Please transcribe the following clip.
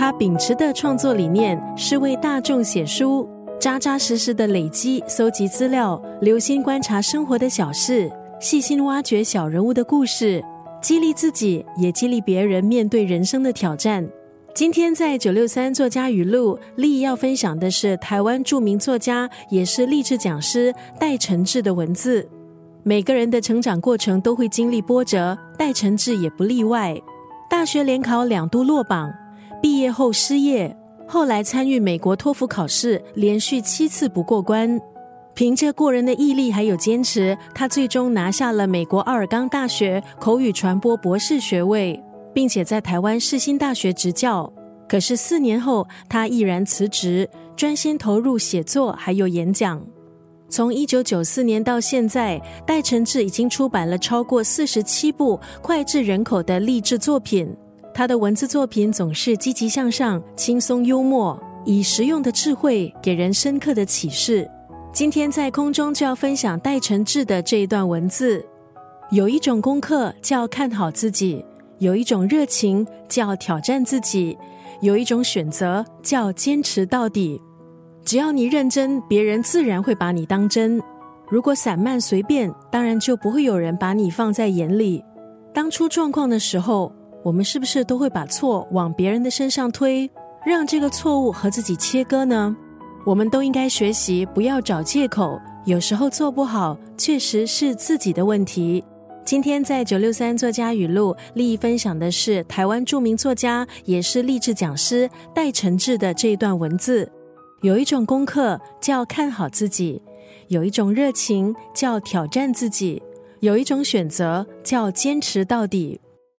他秉持的创作理念是为大众写书，扎扎实实的累积、搜集资料，留心观察生活的小事，细心挖掘小人物的故事，激励自己，也激励别人面对人生的挑战。今天在九六三作家语录，丽要分享的是台湾著名作家，也是励志讲师戴承志的文字。每个人的成长过程都会经历波折，戴承志也不例外。大学联考两度落榜，毕业后失业，后来参与美国托福考试，连续七次不过关。凭着过人的毅力还有坚持，他最终拿下了美国奥尔冈大学口语传播博士学位。并且在台湾世新大学执教，可是四年后，他毅然辞职，专心投入写作还有演讲。从一九九四年到现在，戴承志已经出版了超过四十七部脍炙人口的励志作品。他的文字作品总是积极向上、轻松幽默，以实用的智慧给人深刻的启示。今天在空中就要分享戴承志的这一段文字。有一种功课叫看好自己。有一种热情叫挑战自己，有一种选择叫坚持到底。只要你认真，别人自然会把你当真。如果散漫随便，当然就不会有人把你放在眼里。当出状况的时候，我们是不是都会把错往别人的身上推，让这个错误和自己切割呢？我们都应该学习，不要找借口。有时候做不好，确实是自己的问题。今天在九六三作家语录，利益分享的是台湾著名作家，也是励志讲师戴承志的这一段文字。有一种功课叫看好自己，有一种热情叫挑战自己，有一种选择叫坚持到底。